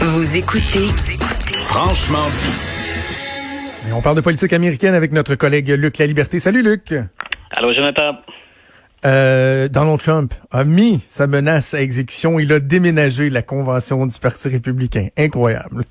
Vous écoutez Franchement dit. Et on parle de politique américaine avec notre collègue Luc La Liberté. Salut Luc. Allô Jonathan. Euh, Donald Trump a mis sa menace à exécution. Il a déménagé la convention du Parti républicain. Incroyable.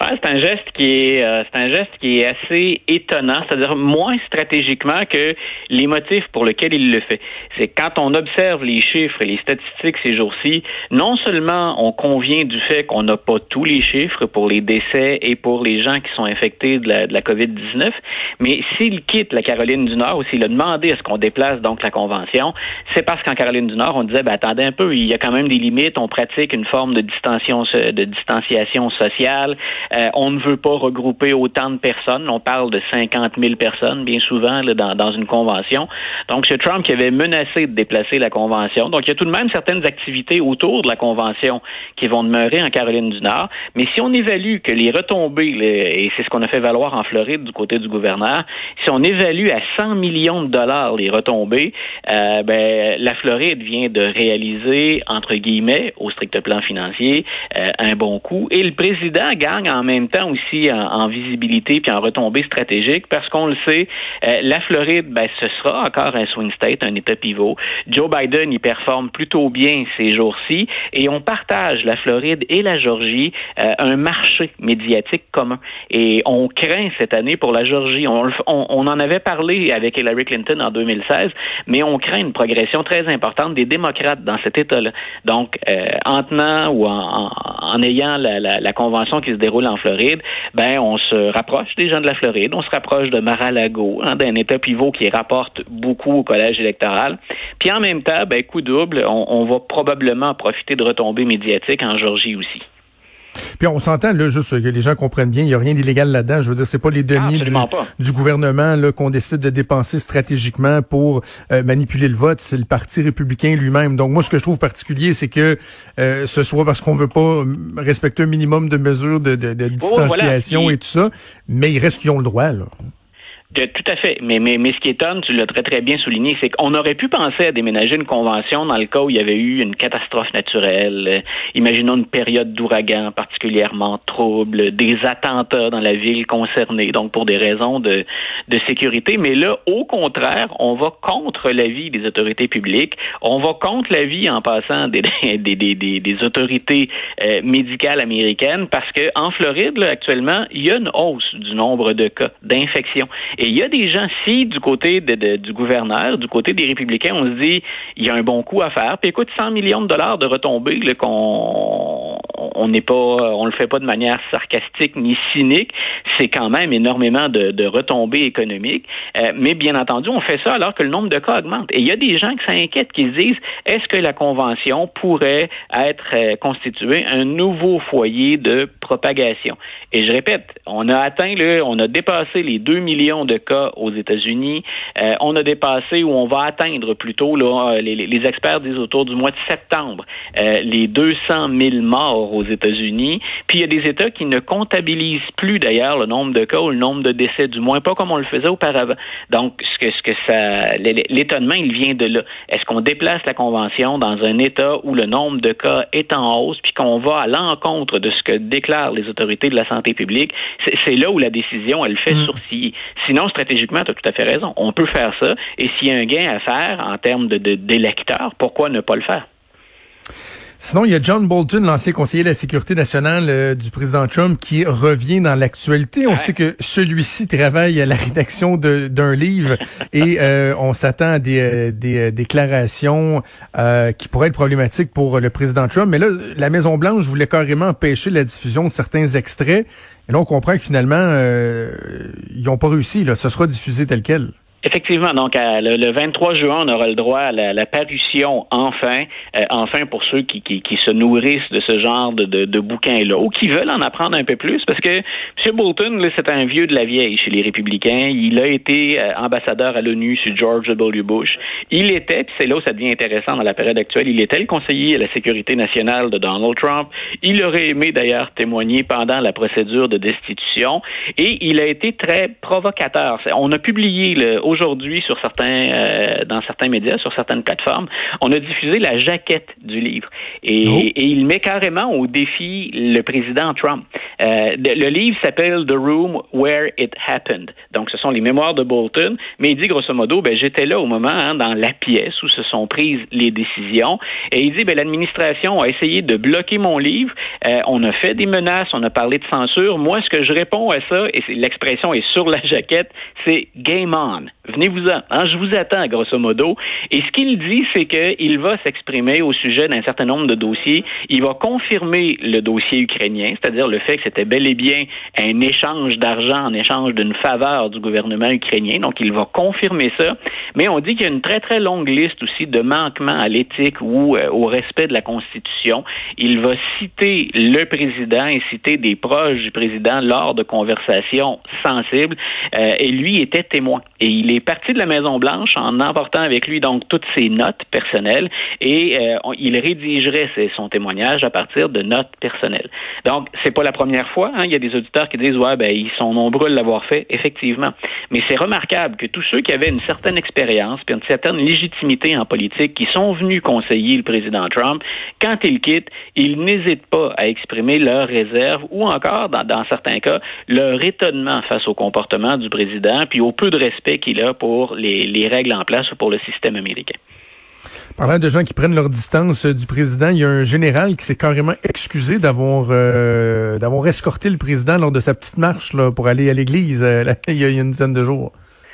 Ouais, c'est un geste qui est euh, c'est un geste qui est assez étonnant, c'est-à-dire moins stratégiquement que les motifs pour lesquels il le fait. C'est quand on observe les chiffres et les statistiques ces jours-ci, non seulement on convient du fait qu'on n'a pas tous les chiffres pour les décès et pour les gens qui sont infectés de la, de la COVID-19, mais s'il quitte la Caroline du Nord ou s'il a demandé à ce qu'on déplace donc la convention, c'est parce qu'en Caroline du Nord, on disait ben, attendez un peu, il y a quand même des limites, on pratique une forme de distanciation de distanciation sociale. Euh, on ne veut pas regrouper autant de personnes. On parle de 50 000 personnes, bien souvent, dans, une convention. Donc, c'est Trump qui avait menacé de déplacer la convention. Donc, il y a tout de même certaines activités autour de la convention qui vont demeurer en Caroline du Nord. Mais si on évalue que les retombées, et c'est ce qu'on a fait valoir en Floride du côté du gouverneur, si on évalue à 100 millions de dollars les retombées, euh, ben, la Floride vient de réaliser, entre guillemets, au strict plan financier, euh, un bon coup. Et le président gagne en même temps aussi en, visibilité puis en retombée stratégique parce qu'on le sait, euh, la Floride, ben, ce sera encore un swing state, un État pivot. Joe Biden, il performe plutôt bien ces jours-ci et on partage la Floride et la Georgie euh, un marché médiatique commun. Et on craint cette année pour la Georgie. On, on, en avait parlé avec Hillary Clinton en 2016, mais on craint une progression très importante des démocrates dans cet État-là. Donc, euh, en tenant ou en, en, ayant la, la, la convention qui se déroule en Floride, ben on se rapproche des gens de la Floride, on se rapproche de Mar-a-Lago, hein, d'un État pivot qui rapporte beaucoup au collège électoral. Puis en même temps, ben coup double, on, on va probablement profiter de retombées médiatiques en Georgie aussi. Puis on s'entend là juste que les gens comprennent bien, il y a rien d'illégal là-dedans. Je veux dire, c'est pas les deniers du, gouvernement là qu'on décide de dépenser stratégiquement pour euh, manipuler le vote, c'est le Parti républicain lui-même. Donc moi, ce que je trouve particulier, c'est que euh, ce soit parce qu'on veut pas respecter un minimum de mesures de, de, de distanciation et tout ça, mais il reste qu'ils ont le droit là tout à fait. Mais, mais, mais ce qui étonne, tu l'as très, très bien souligné, c'est qu'on aurait pu penser à déménager une convention dans le cas où il y avait eu une catastrophe naturelle. Euh, imaginons une période d'ouragan particulièrement trouble, des attentats dans la ville concernée, donc pour des raisons de, de sécurité. Mais là, au contraire, on va contre l'avis des autorités publiques. On va contre l'avis, en passant, des, des, des, des, des autorités euh, médicales américaines parce que en Floride, là, actuellement, il y a une hausse du nombre de cas d'infection. Et il y a des gens, si du côté de, du gouverneur, du côté des républicains, on se dit, il y a un bon coup à faire, puis écoute, 100 millions de dollars de retombées qu'on on n'est pas, on le fait pas de manière sarcastique ni cynique. C'est quand même énormément de, retombées économiques. Euh, mais bien entendu, on fait ça alors que le nombre de cas augmente. Et il y a des gens qui s'inquiètent, qui se disent est-ce que la convention pourrait être euh, constituée un nouveau foyer de propagation? Et je répète, on a atteint le, on a dépassé les 2 millions de cas aux États-Unis. Euh, on a dépassé ou on va atteindre plutôt là, les, les experts disent autour du mois de septembre les 200 000 morts aux États-Unis. Puis il y a des États qui ne comptabilisent plus d'ailleurs le nombre de cas ou le nombre de décès, du moins pas comme on le faisait auparavant. Donc, ce que, ce que ça, l'étonnement, il vient de là. Est-ce qu'on déplace la convention dans un État où le nombre de cas est en hausse, puis qu'on va à l'encontre de ce que déclarent les autorités de la santé publique? C'est là où la décision, elle fait mm. sourciller. Sinon, stratégiquement, tu as tout à fait raison. On peut faire ça, et s'il y a un gain à faire en termes de d'électeurs, pourquoi ne pas le faire? Sinon, il y a John Bolton, l'ancien conseiller de la sécurité nationale euh, du président Trump, qui revient dans l'actualité. On sait que celui-ci travaille à la rédaction d'un livre et euh, on s'attend à des, euh, des déclarations qui pourraient être problématiques pour le président Trump. Mais là, la Maison-Blanche voulait carrément empêcher la diffusion de certains extraits. Et là, on comprend que finalement, ils n'ont pas réussi. Là. Ce sera diffusé tel quel. Effectivement, donc le, 23 juin, on aura le droit à la, parution enfin, euh, enfin pour ceux qui, qui, se nourrissent de ce genre de, de, de bouquins-là ou qui veulent en apprendre un peu plus, parce que M. Bolton, c'est un vieux de la vieille chez les républicains. Il a été euh, ambassadeur à l'ONU sur George W. Bush. Il était, puis c'est là où ça devient intéressant dans la période actuelle, il était le conseiller à la sécurité nationale de Donald Trump. Il aurait aimé d'ailleurs témoigner pendant la procédure de destitution et il a été très provocateur. On a publié le, aujourd'hui sur certains, euh, dans certains médias, sur certaines plateformes, on a diffusé la jaquette du livre et, Oh. et il met carrément au défi le président Trump. Euh, le livre s'appelle The Room Where It Happened. Donc, ce sont les mémoires de Bolton, mais il dit grosso modo, ben j'étais là au moment hein, dans la pièce où se sont prises les décisions, et il dit ben l'administration a essayé de bloquer mon livre. Euh, on a fait des menaces, on a parlé de censure. Moi, ce que je réponds à ça, et l'expression est sur la jaquette, c'est game on. Venez-vous-en. Hein, je vous attends, grosso modo. Et ce qu'il dit, c'est qu'il va s'exprimer au sujet d'un certain nombre de dossiers. Il va confirmer le dossier ukrainien, c'est-à-dire le fait que c'était bel et bien un échange d'argent en échange d'une faveur du gouvernement ukrainien. Donc, il va confirmer ça. Mais on dit qu'il y a une très, très longue liste aussi de manquements à l'éthique ou euh, au respect de la Constitution. Il va citer le président et citer des proches du président lors de conversations sensibles. Euh, et lui était témoin. Et il est parti de la Maison-Blanche en emportant avec lui donc toutes ses notes personnelles et euh, il rédigerait son témoignage à partir de notes personnelles. Donc, c'est pas la première fois. hein. Il y a des auditeurs qui disent ouais, ben ils sont nombreux à l'avoir fait, effectivement. Mais c'est remarquable que tous ceux qui avaient une certaine expérience puis une certaine légitimité en politique, qui sont venus conseiller le président Trump, quand il quitte, ils n'hésitent pas à exprimer leurs réserves ou encore, dans, certains cas, leur étonnement face au comportement du président puis au peu de respect qu'il a pour les règles en place ou pour le système américain. Parlant de gens qui prennent leur distance euh, du président, il y a un général qui s'est carrément excusé d'avoir euh, d'avoir escorté le président lors de sa petite marche là, pour aller à l'église euh, il y a une dizaine de jours.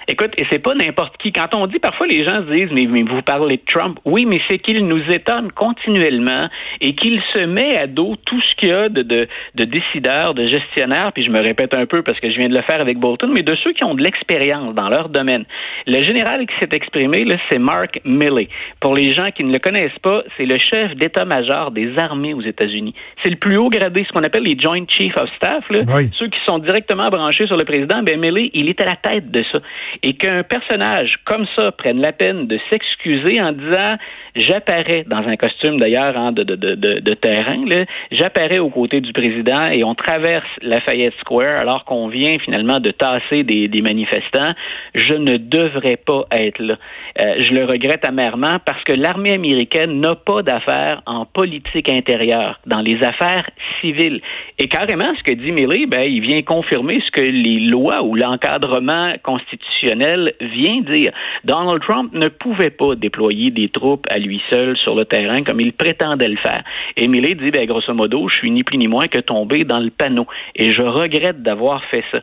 Écoute, et c'est pas n'importe qui. Quand on dit, parfois les gens se disent, mais, mais vous parlez de Trump. Oui, mais c'est qu'il nous étonne continuellement et qu'il se met à dos tout ce qu'il y a de, de, de décideurs, de gestionnaires, puis je me répète un peu parce que je viens de le faire avec Bolton, mais de ceux qui ont de l'expérience dans leur domaine. Le général qui s'est exprimé, là, c'est Mark Milley. Pour les gens qui ne le connaissent pas, c'est le chef d'état-major des armées aux États-Unis. C'est le plus haut gradé, ce qu'on appelle les Joint Chiefs of Staff, là, Oui. ceux qui sont directement branchés sur le président, ben Milley, il est à la tête de ça. Et qu'un personnage comme ça prenne la peine de s'excuser en disant j'apparais dans un costume d'ailleurs hein, de, de, de, de, terrain, j'apparais aux côtés du président et on traverse Lafayette Square alors qu'on vient finalement de tasser des, des manifestants, je ne devrais pas être là. Euh, je le regrette amèrement parce que l'armée américaine n'a pas d'affaires en politique intérieure, dans les affaires civiles. Et carrément, ce que dit Milley, ben, il vient confirmer ce que les lois ou l'encadrement constitutionnel vient dire. Donald Trump ne pouvait pas déployer des troupes à lui seul sur le terrain comme il prétendait le faire. Et dit, ben, grosso modo, je suis ni plus ni moins que tombé dans le panneau. Et je regrette d'avoir fait ça.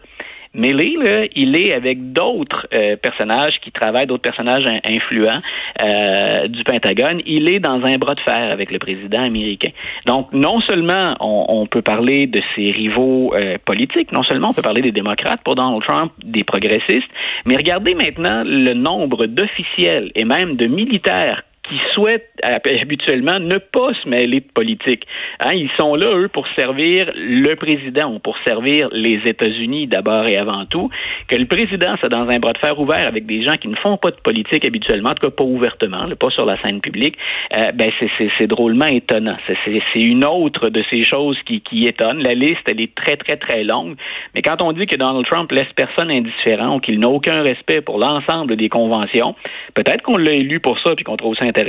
Milley, là, il est avec d'autres euh, personnages qui travaillent, d'autres personnages in- influents euh, du Pentagone. Il est dans un bras de fer avec le président américain. Donc, non seulement on, on peut parler de ses rivaux euh, politiques, non seulement on peut parler des démocrates pour Donald Trump, des progressistes, mais regardez maintenant le nombre d'officiels et même de militaires qui souhaitent hab- habituellement ne pas se mêler de politique. Hein, ils sont là, eux, pour servir le président ou pour servir les États-Unis d'abord et avant tout. Que le président soit dans un bras de fer ouvert avec des gens qui ne font pas de politique habituellement, en tout cas pas ouvertement, pas sur la scène publique, euh, ben c'est, drôlement étonnant. C'est une autre de ces choses qui, qui étonne. La liste, elle est très, très, très longue. Mais quand on dit que Donald Trump laisse personne indifférent ou qu'il n'a aucun respect pour l'ensemble des conventions, peut-être qu'on l'a élu pour ça puis qu'on trouve ça intéressant,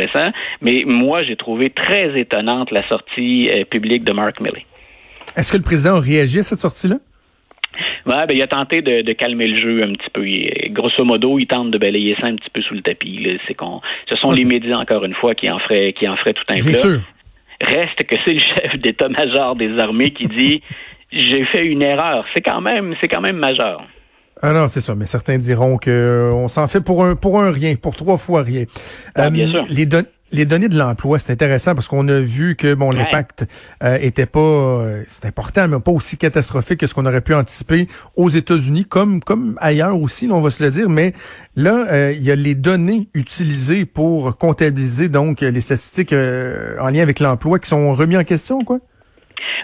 mais moi, j'ai trouvé très étonnante la sortie euh, publique de Mark Milley. Est-ce que le président a réagi à cette sortie-là? Ouais, ben, il a tenté de, de calmer le jeu un petit peu. Il- grosso modo, il tente de balayer ça un petit peu sous le tapis. C'est qu'on, ce sont les médias, encore une fois, qui en feraient, qui en feraient tout un Bien plat. sûr. Reste que c'est le chef d'état-major des armées qui dit j'ai fait une erreur. C'est quand même, c'est quand même majeur. Ah non, c'est ça, mais certains diront que euh, on s'en fait pour un pour un rien, pour trois fois rien. Ah, bien sûr. Les, don- les données de l'emploi, c'est intéressant parce qu'on a vu que bon l'impact euh, était pas euh, c'est important, mais pas aussi catastrophique que ce qu'on aurait pu anticiper aux États-Unis, comme comme ailleurs aussi, on va se le dire. Mais là, euh, il y a les données utilisées pour comptabiliser donc les statistiques euh, en lien avec l'emploi qui sont remis en question, quoi?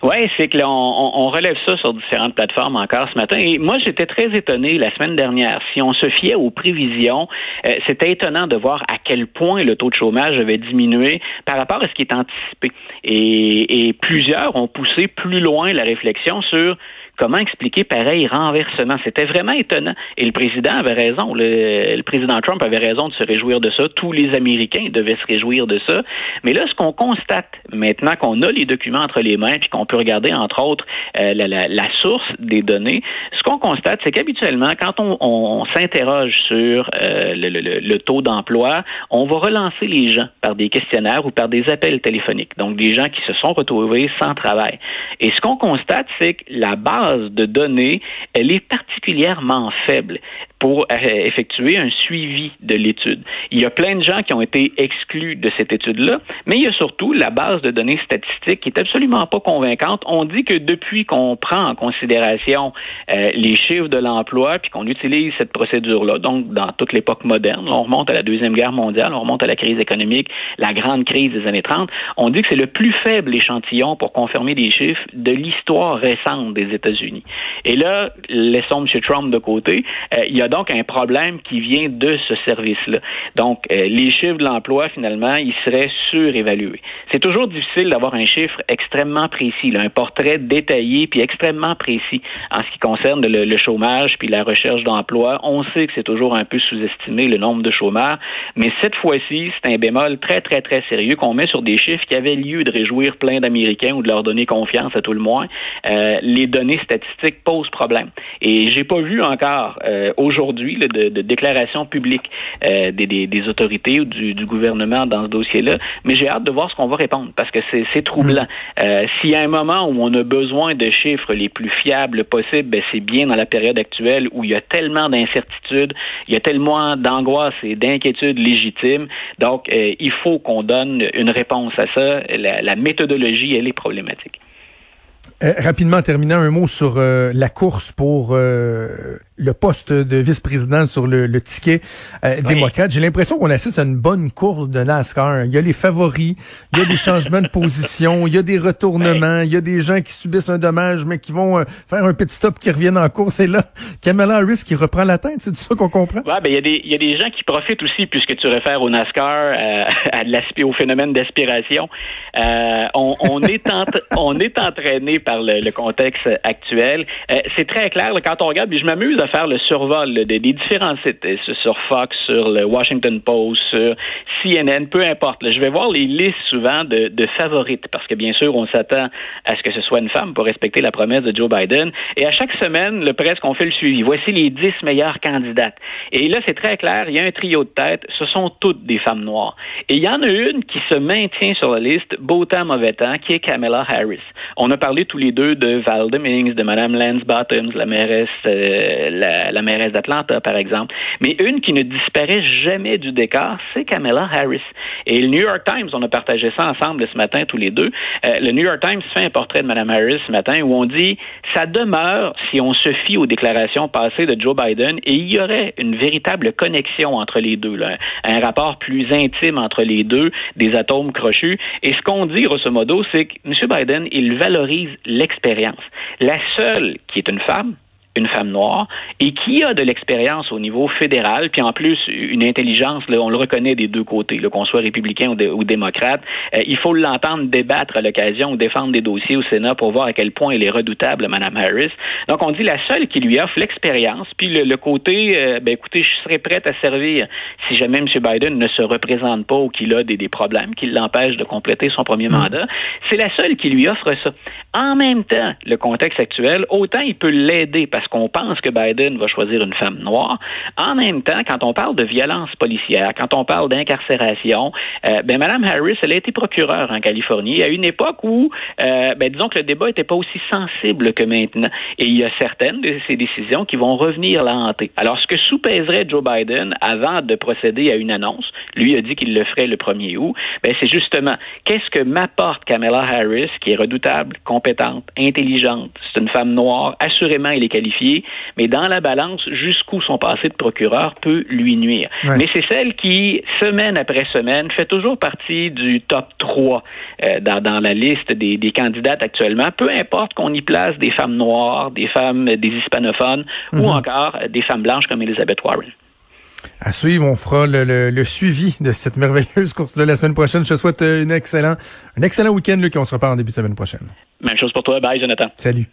Oui, c'est que là, on, relève ça sur différentes plateformes encore ce matin. Et moi, j'étais très étonné la semaine dernière. Si on se fiait aux prévisions, euh, c'était étonnant de voir à quel point le taux de chômage avait diminué par rapport à ce qui est anticipé. Et plusieurs ont poussé plus loin la réflexion sur comment expliquer pareil renversement? C'était vraiment étonnant. Et le président avait raison. Le, président Trump avait raison de se réjouir de ça. Tous les Américains devaient se réjouir de ça. Mais là, ce qu'on constate maintenant qu'on a les documents entre les mains, puis qu'on peut regarder, entre autres, euh, la, source des données, ce qu'on constate, c'est qu'habituellement, quand on, s'interroge sur euh, le, le, le, taux d'emploi, on va relancer les gens par des questionnaires ou par des appels téléphoniques. Donc, des gens qui se sont retrouvés sans travail. Et ce qu'on constate, c'est que la base de données, elle est particulièrement faible pour euh, effectuer un suivi de l'étude. Il y a plein de gens qui ont été exclus de cette étude-là, mais il y a surtout la base de données statistiques qui est absolument pas convaincante. On dit que depuis qu'on prend en considération euh, les chiffres de l'emploi puis qu'on utilise cette procédure-là, donc dans toute l'époque moderne, on remonte à la Deuxième Guerre mondiale, on remonte à la crise économique, la grande crise des années 30, on dit que c'est le plus faible échantillon pour confirmer des chiffres de l'histoire récente des États-Unis. Et là, laissons M. Trump de côté, euh, donc un problème qui vient de ce service-là. Donc, euh, les chiffres de l'emploi, finalement, ils seraient surévalués. C'est toujours difficile d'avoir un chiffre extrêmement précis, là, un portrait détaillé puis extrêmement précis en ce qui concerne le, le chômage puis la recherche d'emploi. On sait que c'est toujours un peu sous-estimé le nombre de chômeurs, mais cette fois-ci, c'est un bémol très, très, très sérieux qu'on met sur des chiffres qui avaient lieu de réjouir plein d'Américains ou de leur donner confiance à tout le moins. Euh, les données statistiques posent problème. Et j'ai pas vu encore euh, aujourd'hui aujourd'hui de, de déclarations publiques euh, des, des, des, autorités ou du, du, gouvernement dans ce dossier-là, mais j'ai hâte de voir ce qu'on va répondre parce que c'est troublant. Mm. Euh, S'il y a un moment où on a besoin de chiffres les plus fiables possibles, ben c'est bien dans la période actuelle où il y a tellement d'incertitudes, il y a tellement d'angoisse et d'inquiétudes légitimes. Donc, euh, il faut qu'on donne une réponse à ça. La, la méthodologie, elle est problématique. Euh, rapidement, en terminant, un mot sur euh, la course pour euh, le poste de vice-président sur le, le ticket démocrate. J'ai l'impression qu'on assiste à une bonne course de NASCAR. Il y a les favoris, il y a des changements de position, il y a des retournements, il y a des gens qui subissent un dommage, mais qui vont faire un petit stop, qui reviennent en course. Et là, Kamala Harris qui reprend la tête, c'est ça qu'on comprend? Ouais, ben il y, a des, il y a des gens qui profitent aussi, puisque tu réfères au NASCAR, à au phénomène d'aspiration. on, on, est on est entraîné par le, le contexte actuel. Euh, c'est très clair là, quand on regarde, puis je m'amuse à faire le survol des, différents sites, euh, sur Fox, sur le Washington Post, sur CNN, peu importe. Je vais voir les listes souvent de, de favorites, parce que bien sûr, on s'attend à ce que ce soit une femme pour respecter la promesse de Joe Biden. Et à chaque semaine, le presque, on fait le suivi. Voici les dix meilleures candidates. Et là, c'est très clair, il y a un trio de tête, ce sont toutes des femmes noires. Et il y en a une qui se maintient sur la liste, beau temps, mauvais temps, qui est Kamala Harris. On a parlé tous les deux de Val Demings, de Mme Lance Bottoms, la mairesse, euh, la, la, mairesse d'Atlanta, par exemple. Mais une qui ne disparaît jamais du décor, c'est Kamala Harris. Et le New York Times, on a partagé ça ensemble ce matin tous les deux. Euh, le New York Times fait un portrait de Mme Harris ce matin où on dit ça demeure si on se fie aux déclarations passées de Joe Biden et il y aurait une véritable connexion entre les deux, là, un rapport plus intime entre les deux, des atomes crochus. Et ce qu'on dit grosso modo, c'est que M. Biden, il valorise l'expérience. La seule qui est une femme, une femme noire, et qui a de l'expérience au niveau fédéral, puis en plus une intelligence, là, on le reconnaît des deux côtés, qu'on soit républicain ou, ou démocrate, euh, il faut l'entendre débattre à l'occasion ou défendre des dossiers au Sénat pour voir à quel point elle est redoutable, Mme Harris. Donc on dit la seule qui lui offre l'expérience, puis le, côté, euh, ben écoutez, je serais prête à servir si jamais M. Biden ne se représente pas ou qu'il a des, des problèmes qui l'empêchent de compléter son premier mandat. C'est la seule qui lui offre ça. En même temps, le contexte actuel, autant il peut l'aider parce qu'on pense que Biden va choisir une femme noire? En même temps, quand on parle de violence policière, quand on parle d'incarcération, euh, ben Mme Harris, elle a été procureure en Californie à une époque où, euh, ben, disons que le débat n'était pas aussi sensible que maintenant. Et il y a certaines de ces décisions qui vont revenir la hanter. Alors, ce que sous-pèserait Joe Biden avant de procéder à une annonce, lui a dit qu'il le ferait le 1er août, ben, c'est justement qu'est-ce que m'apporte Kamala Harris, qui est redoutable, compétente, intelligente, c'est une femme noire, assurément elle est qualifiée mais dans la balance, jusqu'où son passé de procureur peut lui nuire. Mais c'est celle qui, semaine après semaine, fait toujours partie du top 3 euh, dans, dans, la liste des, des, candidates actuellement, peu importe qu'on y place des femmes noires, des femmes, des hispanophones ou mhm. encore des femmes blanches comme Elizabeth Warren. À suivre, on fera le, le, le suivi de cette merveilleuse course-là la semaine prochaine. Je te souhaite une excellent, un excellent week-end, Luc, et on se reparle en début de semaine prochaine. Même chose pour toi. Bye, Jonathan. Salut.